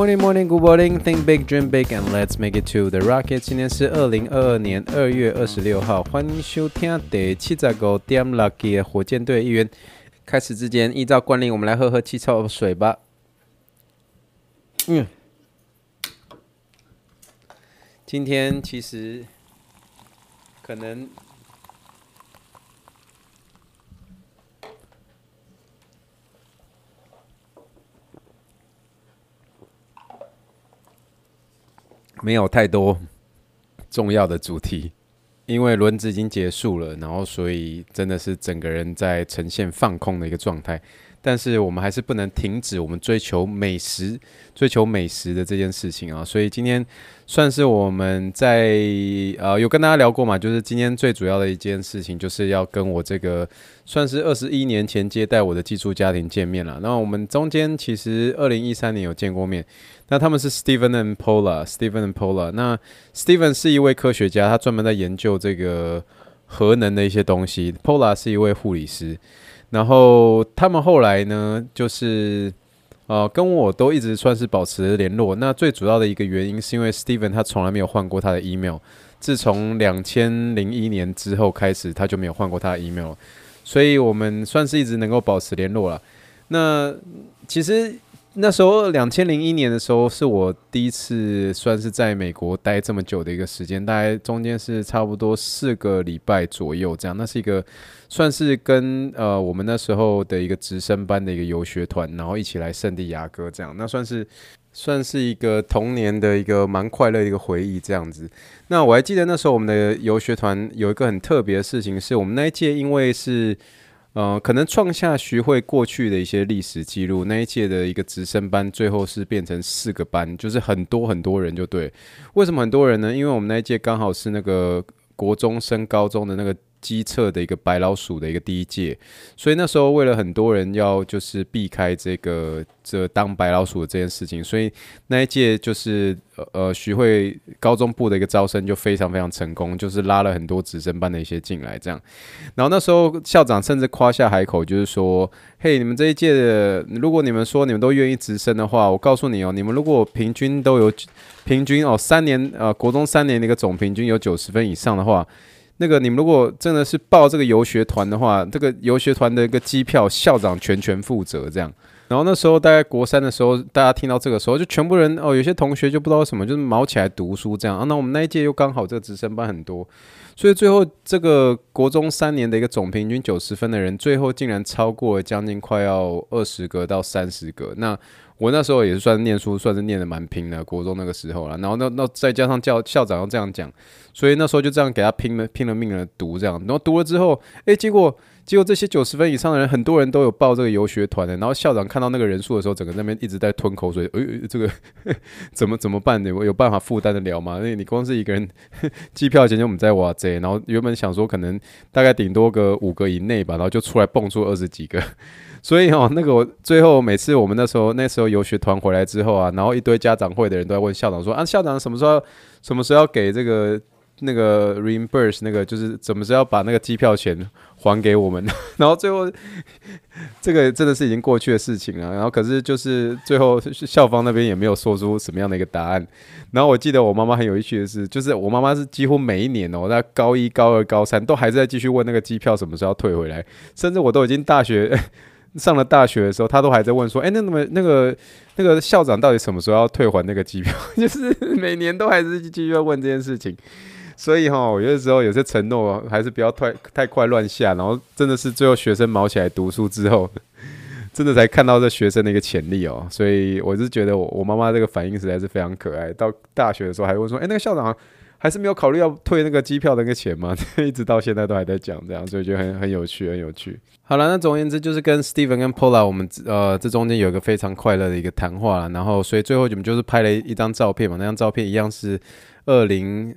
Morning, morning, good morning. Think big, dream big, and let's make it to the rocket. 今天是二零二二年二月二十六号，欢迎收听第七十五点六集的火箭队一员。开始之前，依照惯例，我们来喝喝气泡水吧。嗯，今天其实可能。没有太多重要的主题，因为轮子已经结束了，然后所以真的是整个人在呈现放空的一个状态。但是我们还是不能停止我们追求美食、追求美食的这件事情啊！所以今天算是我们在呃有跟大家聊过嘛，就是今天最主要的一件事情，就是要跟我这个算是二十一年前接待我的寄宿家庭见面了。那我们中间其实二零一三年有见过面。那他们是 Steven and Paula，Steven and Paula。那 Steven 是一位科学家，他专门在研究这个核能的一些东西。Paula 是一位护理师。然后他们后来呢，就是呃，跟我都一直算是保持联络。那最主要的一个原因是因为 Steven 他从来没有换过他的 email，自从两千零一年之后开始，他就没有换过他的 email，所以我们算是一直能够保持联络了。那其实。那时候，两千零一年的时候，是我第一次算是在美国待这么久的一个时间，大概中间是差不多四个礼拜左右这样。那是一个算是跟呃我们那时候的一个直升班的一个游学团，然后一起来圣地亚哥这样。那算是算是一个童年的一个蛮快乐的一个回忆这样子。那我还记得那时候我们的游学团有一个很特别的事情，是我们那一届因为是。呃，可能创下学会过去的一些历史记录。那一届的一个直升班，最后是变成四个班，就是很多很多人，就对。为什么很多人呢？因为我们那一届刚好是那个国中升高中的那个。机测的一个白老鼠的一个第一届，所以那时候为了很多人要就是避开这个这当白老鼠的这件事情，所以那一届就是呃徐汇高中部的一个招生就非常非常成功，就是拉了很多直升班的一些进来这样。然后那时候校长甚至夸下海口，就是说：“嘿，你们这一届的，如果你们说你们都愿意直升的话，我告诉你哦，你们如果平均都有平均哦三年呃国中三年的一个总平均有九十分以上的话。”那个，你们如果真的是报这个游学团的话，这个游学团的一个机票，校长全权负责这样。然后那时候大概国三的时候，大家听到这个时候，就全部人哦，有些同学就不知道什么，就是卯起来读书这样啊。那我们那一届又刚好这个直升班很多，所以最后这个国中三年的一个总平均九十分的人，最后竟然超过了将近快要二十个到三十个。那我那时候也是算念书，算是念的蛮拼的，国中那个时候了。然后那那再加上教校长要这样讲。所以那时候就这样给他拼了拼了命的读这样，然后读了之后，诶，结果结果这些九十分以上的人，很多人都有报这个游学团的。然后校长看到那个人数的时候，整个那边一直在吞口水，诶，这个 怎么怎么办呢？有有办法负担得了吗？因为你光是一个人 机票钱就我们在哇这，然后原本想说可能大概顶多个五个以内吧，然后就出来蹦出二十几个。所以哦，那个我最后每次我们那时候那时候游学团回来之后啊，然后一堆家长会的人都在问校长说啊，校长什么时候什么时候要给这个？那个 reimburse 那个就是怎么是要把那个机票钱还给我们，然后最后 这个真的是已经过去的事情了。然后可是就是最后校方那边也没有说出什么样的一个答案。然后我记得我妈妈很有趣的是，就是我妈妈是几乎每一年哦，在高一、高二、高三都还是在继续问那个机票什么时候要退回来，甚至我都已经大学 上了大学的时候，她都还在问说，哎，那么那个那个校长到底什么时候要退还那个机票？就是每年都还是继续要问这件事情。所以哈，我有的时候有些承诺还是不要太太快乱下，然后真的是最后学生卯起来读书之后，真的才看到这学生的一个潜力哦。所以我是觉得我我妈妈这个反应实在是非常可爱。到大学的时候还会说，哎，那个校长还是没有考虑要退那个机票的那个钱吗？一直到现在都还在讲这样，所以觉得很很有趣，很有趣。好了，那总而言之就是跟 Steven 跟 Paula 我们呃这中间有一个非常快乐的一个谈话。然后所以最后我们就是拍了一张照片嘛，那张照片一样是二零。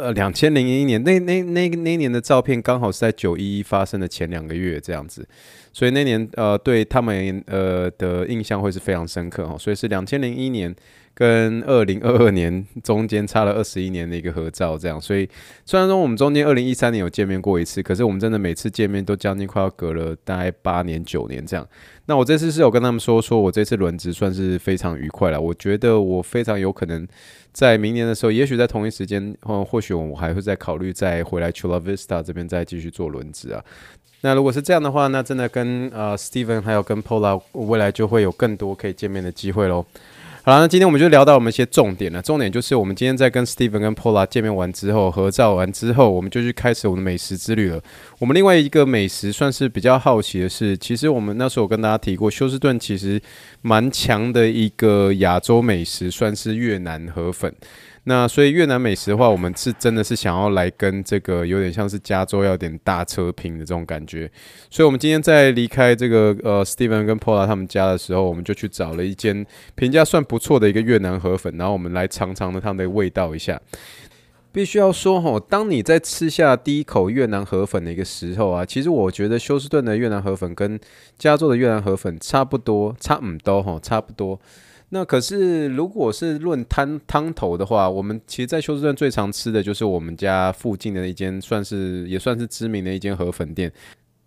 呃两千零一年那那那那年的照片刚好是在九一一发生的前两个月这样子，所以那年呃对他们呃的印象会是非常深刻哦，所以是两千零一年。跟二零二二年中间差了二十一年的一个合照，这样，所以虽然说我们中间二零一三年有见面过一次，可是我们真的每次见面都将近快要隔了大概八年九年这样。那我这次是有跟他们说，说我这次轮值算是非常愉快了。我觉得我非常有可能在明年的时候，也许在同一时间，或或许我还会再考虑再回来 Chula Vista 这边再继续做轮值啊。那如果是这样的话，那真的跟呃 Steven 还有跟 Paula 未来就会有更多可以见面的机会喽。好了，那今天我们就聊到我们一些重点了。重点就是我们今天在跟 Steven 跟 Pola 见面完之后，合照完之后，我们就去开始我们的美食之旅了。我们另外一个美食算是比较好奇的是，其实我们那时候跟大家提过，休斯顿其实蛮强的一个亚洲美食，算是越南河粉。那所以越南美食的话，我们是真的是想要来跟这个有点像是加州要点大车拼的这种感觉。所以，我们今天在离开这个呃 Steven 跟 Paula 他们家的时候，我们就去找了一间评价算不错的一个越南河粉，然后我们来尝尝的它的味道一下。必须要说吼，当你在吃下第一口越南河粉的一个时候啊，其实我觉得休斯顿的越南河粉跟加州的越南河粉差不多，差唔多吼，差不多。那可是，如果是论汤汤头的话，我们其实，在休斯顿最常吃的就是我们家附近的一间，算是也算是知名的一间河粉店。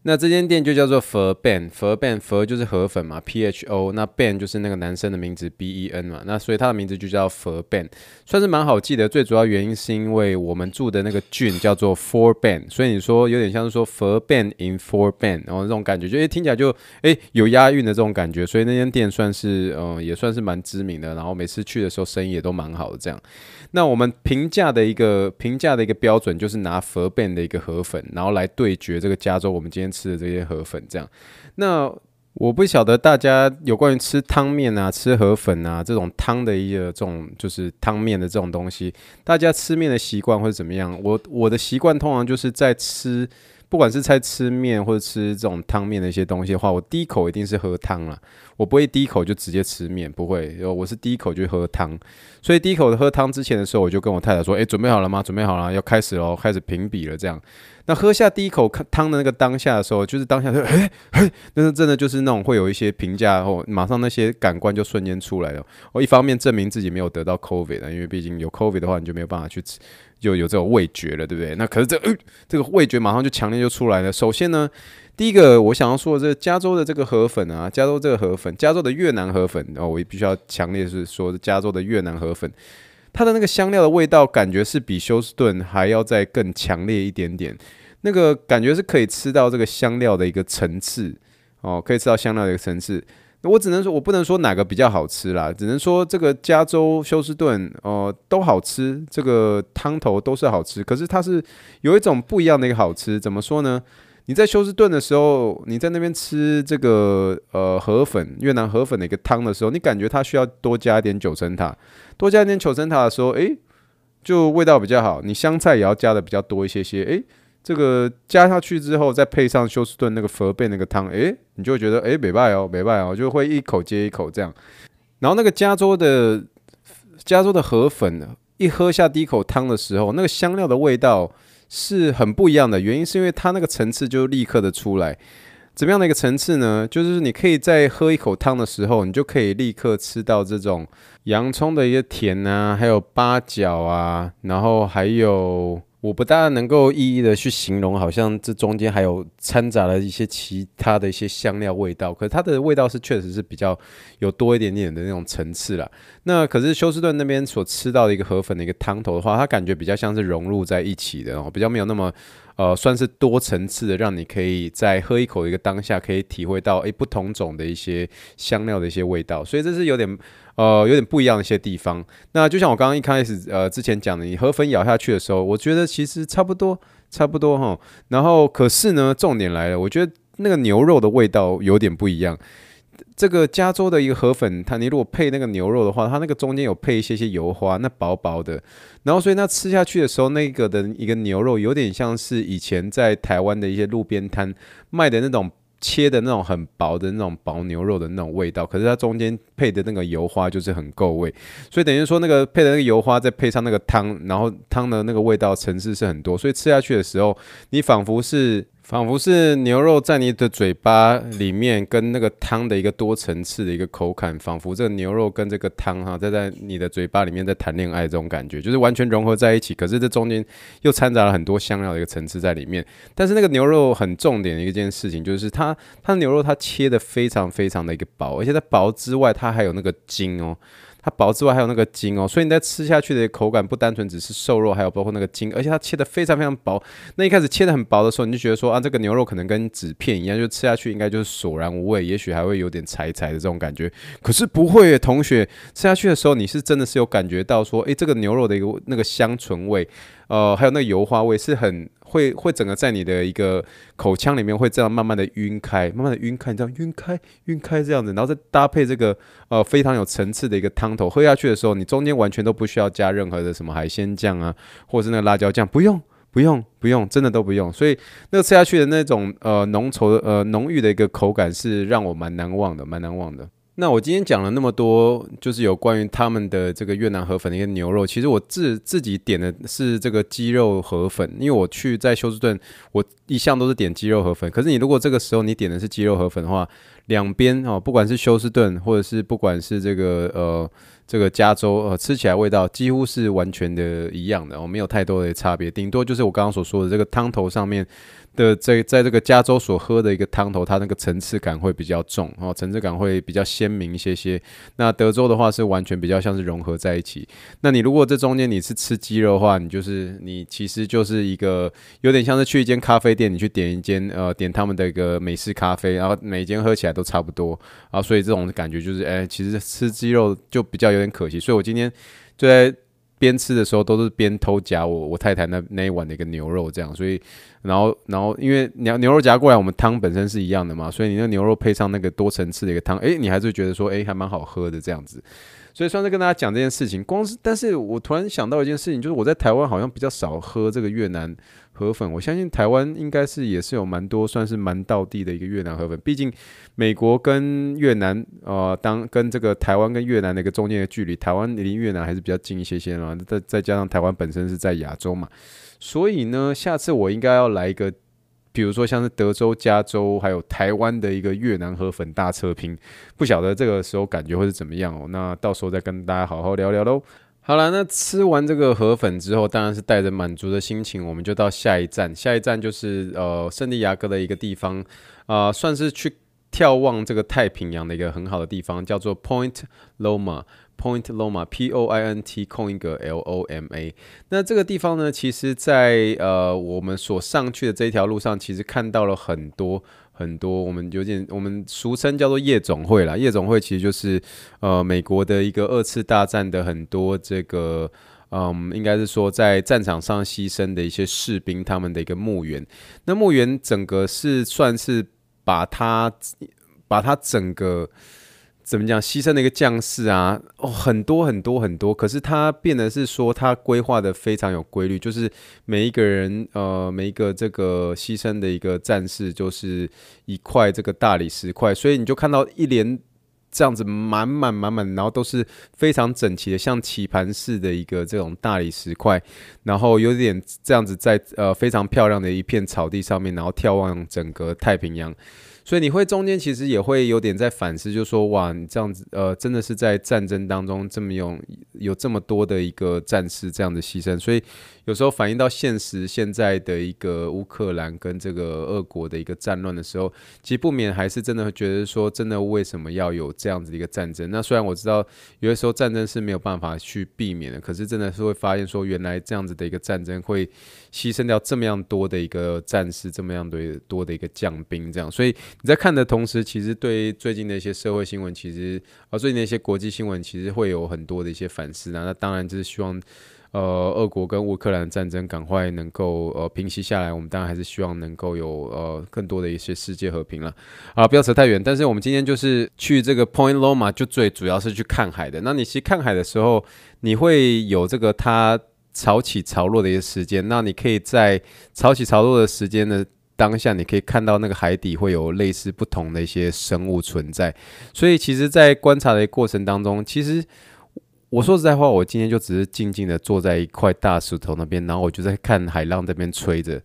那这间店就叫做 Pho Ben，Pho Ben，Pho 就是河粉嘛，P H O，那 Ben 就是那个男生的名字 B E N 嘛，那所以他的名字就叫 Pho Ben，算是蛮好记的。最主要原因是因为我们住的那个郡叫做 Fort Bend，所以你说有点像是说 Pho Ben in Fort Bend，然后这种感觉就诶听起来就诶有押韵的这种感觉，所以那间店算是嗯也算是蛮知名的，然后每次去的时候生意也都蛮好的这样。那我们评价的一个评价的一个标准就是拿 Pho Ben 的一个河粉，然后来对决这个加州我们今天吃的这些河粉，这样。那我不晓得大家有关于吃汤面啊、吃河粉啊这种汤的一个这种就是汤面的这种东西，大家吃面的习惯会怎么样？我我的习惯通常就是在吃。不管是在吃面或者吃这种汤面的一些东西的话，我第一口一定是喝汤了，我不会第一口就直接吃面，不会，我是第一口就喝汤。所以第一口喝汤之前的时候，我就跟我太太说：“哎，准备好了吗？准备好了，要开始喽，开始评比了。”这样。那喝下第一口汤的那个当下的时候，就是当下就诶诶，那是真的就是那种会有一些评价然后，马上那些感官就瞬间出来了。我一方面证明自己没有得到 COVID 因为毕竟有 COVID 的话，你就没有办法去吃，就有这种味觉了，对不对？那可是这这个味觉马上就强烈就出来了。首先呢，第一个我想要说的，这加州的这个河粉啊，加州这个河粉，加州的越南河粉，哦我必须要强烈是说加州的越南河粉。它的那个香料的味道，感觉是比休斯顿还要再更强烈一点点。那个感觉是可以吃到这个香料的一个层次哦，可以吃到香料的一个层次。我只能说，我不能说哪个比较好吃啦，只能说这个加州休斯顿哦、都好吃，这个汤头都是好吃。可是它是有一种不一样的一个好吃，怎么说呢？你在休斯顿的时候，你在那边吃这个呃河粉越南河粉的一个汤的时候，你感觉它需要多加一点九层塔，多加一点九层塔的时候，诶，就味道比较好。你香菜也要加的比较多一些些，诶，这个加下去之后，再配上休斯顿那个 Pho Ben 那个汤，诶，你就觉得诶，没败哦，没败哦，就会一口接一口这样。然后那个加州的加州的河粉，一喝下第一口汤的时候，那个香料的味道。是很不一样的，原因是因为它那个层次就立刻的出来，怎么样的一个层次呢？就是你可以在喝一口汤的时候，你就可以立刻吃到这种洋葱的一个甜啊，还有八角啊，然后还有。我不大能够一一的去形容，好像这中间还有掺杂了一些其他的一些香料味道，可是它的味道是确实是比较有多一点点的那种层次啦。那可是休斯顿那边所吃到的一个河粉的一个汤头的话，它感觉比较像是融入在一起的哦，比较没有那么呃算是多层次的，让你可以在喝一口一个当下可以体会到诶、不同种的一些香料的一些味道，所以这是有点。呃，有点不一样的一些地方。那就像我刚刚一开始呃之前讲的，你河粉咬下去的时候，我觉得其实差不多，差不多哈。然后可是呢，重点来了，我觉得那个牛肉的味道有点不一样。这个加州的一个河粉，它你如果配那个牛肉的话，它那个中间有配一些些油花，那薄薄的。然后所以那吃下去的时候，那个的一个牛肉有点像是以前在台湾的一些路边摊卖的那种。切的那种很薄的那种薄牛肉的那种味道，可是它中间配的那个油花就是很够味，所以等于说那个配的那个油花再配上那个汤，然后汤的那个味道层次是很多，所以吃下去的时候，你仿佛是。仿佛是牛肉在你的嘴巴里面，跟那个汤的一个多层次的一个口感，仿佛这个牛肉跟这个汤哈，在在你的嘴巴里面在谈恋爱这种感觉，就是完全融合在一起。可是这中间又掺杂了很多香料的一个层次在里面。但是那个牛肉很重点的一件事情，就是它它牛肉它切得非常非常的一个薄，而且它薄之外，它还有那个筋哦。它薄之外还有那个筋哦，所以你在吃下去的口感不单纯只是瘦肉，还有包括那个筋，而且它切得非常非常薄。那一开始切得很薄的时候，你就觉得说啊，这个牛肉可能跟纸片一样，就吃下去应该就是索然无味，也许还会有点柴柴的这种感觉。可是不会，同学，吃下去的时候你是真的是有感觉到说，诶，这个牛肉的一个那个香醇味，呃，还有那个油花味是很。会会整个在你的一个口腔里面会这样慢慢的晕开，慢慢的晕开，这样晕开晕开这样子，然后再搭配这个呃非常有层次的一个汤头，喝下去的时候，你中间完全都不需要加任何的什么海鲜酱啊，或者是那个辣椒酱，不用不用不用，真的都不用。所以那个吃下去的那种呃浓稠的呃浓郁的一个口感是让我蛮难忘的，蛮难忘的。那我今天讲了那么多，就是有关于他们的这个越南河粉的一个牛肉。其实我自自己点的是这个鸡肉河粉，因为我去在休斯顿，我一向都是点鸡肉河粉。可是你如果这个时候你点的是鸡肉河粉的话，两边哦，不管是休斯顿或者是不管是这个呃这个加州，呃，吃起来味道几乎是完全的一样的，哦，没有太多的差别，顶多就是我刚刚所说的这个汤头上面。的在在这个加州所喝的一个汤头，它那个层次感会比较重哦，层次感会比较鲜明一些些。那德州的话是完全比较像是融合在一起。那你如果这中间你是吃鸡肉的话，你就是你其实就是一个有点像是去一间咖啡店，你去点一间呃点他们的一个美式咖啡，然后每间喝起来都差不多啊，所以这种感觉就是哎、其实吃鸡肉就比较有点可惜。所以我今天就在。边吃的时候都是边偷夹我我太太那那一碗的一个牛肉这样，所以然后然后因为牛牛肉夹过来，我们汤本身是一样的嘛，所以你那牛肉配上那个多层次的一个汤，诶，你还是觉得说诶还蛮好喝的这样子，所以算是跟大家讲这件事情。光是但是我突然想到一件事情，就是我在台湾好像比较少喝这个越南。河粉，我相信台湾应该是也是有蛮多，算是蛮道地的一个越南河粉。毕竟美国跟越南，呃，当跟这个台湾跟越南的一个中间的距离，台湾离越南还是比较近一些些嘛。再再加上台湾本身是在亚洲嘛，所以呢，下次我应该要来一个，比如说像是德州、加州还有台湾的一个越南河粉大测评，不晓得这个时候感觉会是怎么样哦。那到时候再跟大家好好聊聊喽。好了，那吃完这个河粉之后，当然是带着满足的心情，我们就到下一站。下一站就是呃圣地亚哥的一个地方，啊、算是去眺望这个太平洋的一个很好的地方，叫做 Point Loma。Point Loma，P O I N T 空一个 L O M A。那这个地方呢，其实在呃我们所上去的这一条路上，其实看到了很多。很多我们有点，我们俗称叫做夜总会啦。夜总会其实就是呃美国的一个二次大战的很多这个嗯，应该是说在战场上牺牲的一些士兵他们的一个墓园。那墓园整个是算是把它把它整个。怎么讲？牺牲的一个将士啊，哦，很多很多很多。可是他变得是说，他规划的非常有规律，就是每一个人，呃，每一个这个牺牲的一个战士，就是一块这个大理石块。所以你就看到一连这样子满满满满，然后都是非常整齐的，像棋盘式的一个这种大理石块，然后有点这样子在呃非常漂亮的一片草地上面，然后眺望整个太平洋。所以你会中间其实也会有点在反思，就是说哇，你这样子呃，真的是在战争当中这么用有这么多的一个战士这样的牺牲，所以。有时候反映到现实，现在的一个乌克兰跟这个俄国的一个战乱的时候，其实不免还是真的觉得说，真的为什么要有这样子的一个战争？那虽然我知道有的时候战争是没有办法去避免的，可是真的是会发现说，原来这样子的一个战争会牺牲掉这么样多的一个战士，这么样的多的一个将兵，这样。所以你在看的同时，其实对最近的一些社会新闻，其实啊，最近的一些国际新闻，其实会有很多的一些反思啊。那当然就是希望。呃，俄国跟乌克兰战争赶快能够呃平息下来，我们当然还是希望能够有呃更多的一些世界和平了。啊，不要扯太远。但是我们今天就是去这个 Point Loma，就最主要是去看海的。那你其实看海的时候，你会有这个它潮起潮落的一个时间。那你可以在潮起潮落的时间呢，当下，你可以看到那个海底会有类似不同的一些生物存在。所以其实，在观察的过程当中，其实我说实在话，我今天就只是静静的坐在一块大石头那边，然后我就在看海浪这边吹着。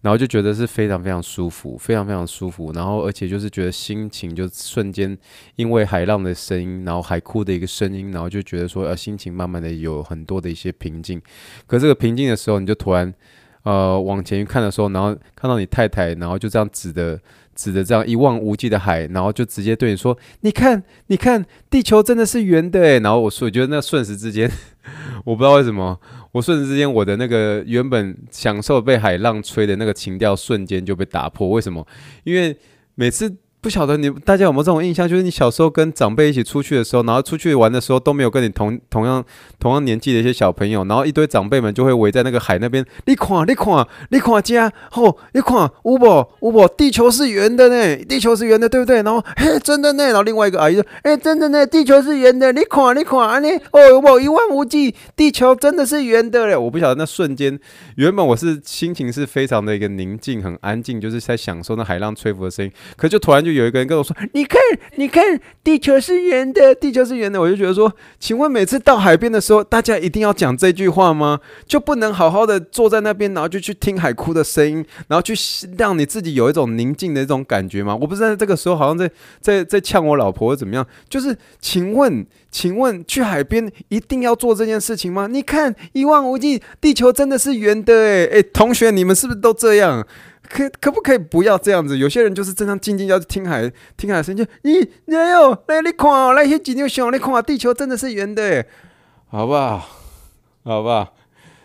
然后就觉得是非常非常舒服，非常非常舒服。然后而且就是觉得心情就瞬间因为海浪的声音，然后海哭的一个声音，然后就觉得说呃心情慢慢的有很多的一些平静。可这个平静的时候，你就突然呃往前看的时候，然后看到你太太，然后就这样指的指着这样一望无际的海，然后就直接对你说：“你看，你看，地球真的是圆的。”然后我说，我觉得那瞬时之间，我不知道为什么。我瞬时之间，我的那个原本享受被海浪吹的那个情调，瞬间就被打破。为什么？因为每次。不晓得你大家有没有这种印象，就是你小时候跟长辈一起出去的时候，然后出去玩的时候都没有跟你同同样同样年纪的一些小朋友，然后一堆长辈们就会围在那个海那边，你看你看你看家，吼，你看有无？有无，地球是圆的呢，地球是圆的，对不对？然后嘿，真的呢，然后另外一个阿姨说，哎，真的呢，地球是圆的，你看你看你，哦有无？一望无际，地球真的是圆的嘞。我不晓得那瞬间，原本我是心情是非常的一个宁静，很安静，就是在享受那海浪吹拂的声音，可就突然就。有一个人跟我说：“你看，你看，地球是圆的，地球是圆的。”我就觉得说，请问每次到海边的时候，大家一定要讲这句话吗？就不能好好的坐在那边，然后就去听海哭的声音，然后去让你自己有一种宁静的一种感觉吗？我不知道这个时候好像在在在呛我老婆怎么样？就是请问，请问去海边一定要做这件事情吗？你看一望无际，地球真的是圆的诶诶，同学，你们是不是都这样？可可不可以不要这样子？有些人就是正常静静要听海听海声，就咦，哎呦，来你看哦，来些几牛熊，你看地球真的是圆的，好不好？好不好？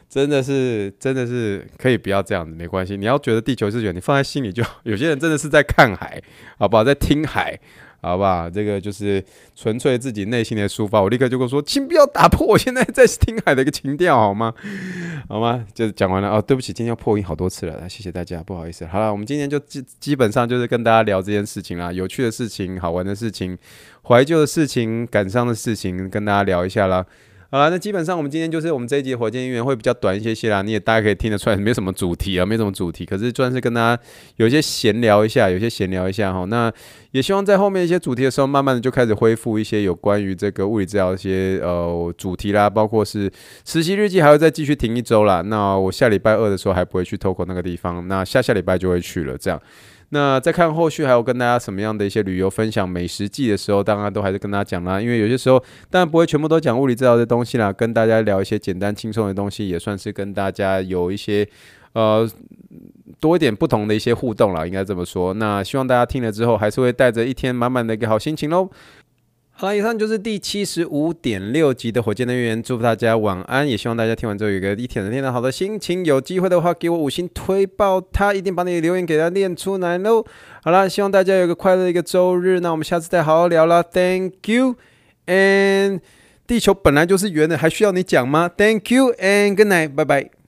真的是真的是可以不要这样子，没关系。你要觉得地球是圆，你放在心里就。有些人真的是在看海，好不好？在听海。好吧，这个就是纯粹自己内心的抒发。我立刻就跟我说，请不要打破我现在在听海的一个情调，好吗？好吗？就讲完了哦。对不起，今天要破音好多次了，谢谢大家，不好意思。好了，我们今天就基基本上就是跟大家聊这件事情啦，有趣的事情、好玩的事情、怀旧的事情、感伤的事情，跟大家聊一下啦。好了，那基本上我们今天就是我们这一集火箭音源会比较短一些些啦。你也大家可以听得出来，没什么主题啊，没什么主题。可是算是跟大家有一些闲聊一下，有些闲聊一下哈。那也希望在后面一些主题的时候，慢慢的就开始恢复一些有关于这个物理治疗一些呃主题啦，包括是实习日记还要再继续停一周啦。那我下礼拜二的时候还不会去 TOKO 那个地方，那下下礼拜就会去了，这样。那再看后续还有跟大家什么样的一些旅游分享美食记的时候，当然都还是跟大家讲啦。因为有些时候当然不会全部都讲物理治疗的东西啦，跟大家聊一些简单轻松的东西，也算是跟大家有一些呃多一点不同的一些互动啦，应该这么说。那希望大家听了之后，还是会带着一天满满的一个好心情喽。好了，以上就是第七十五点六集的火箭的预言，祝福大家晚安，也希望大家听完之后有一个一天的天的好的心情。有机会的话，给我五星推爆他，一定把你的留言给他念出来喽。好啦，希望大家有个快乐的一个周日，那我们下次再好好聊啦。Thank you and 地球本来就是圆的，还需要你讲吗？Thank you and good night，拜拜。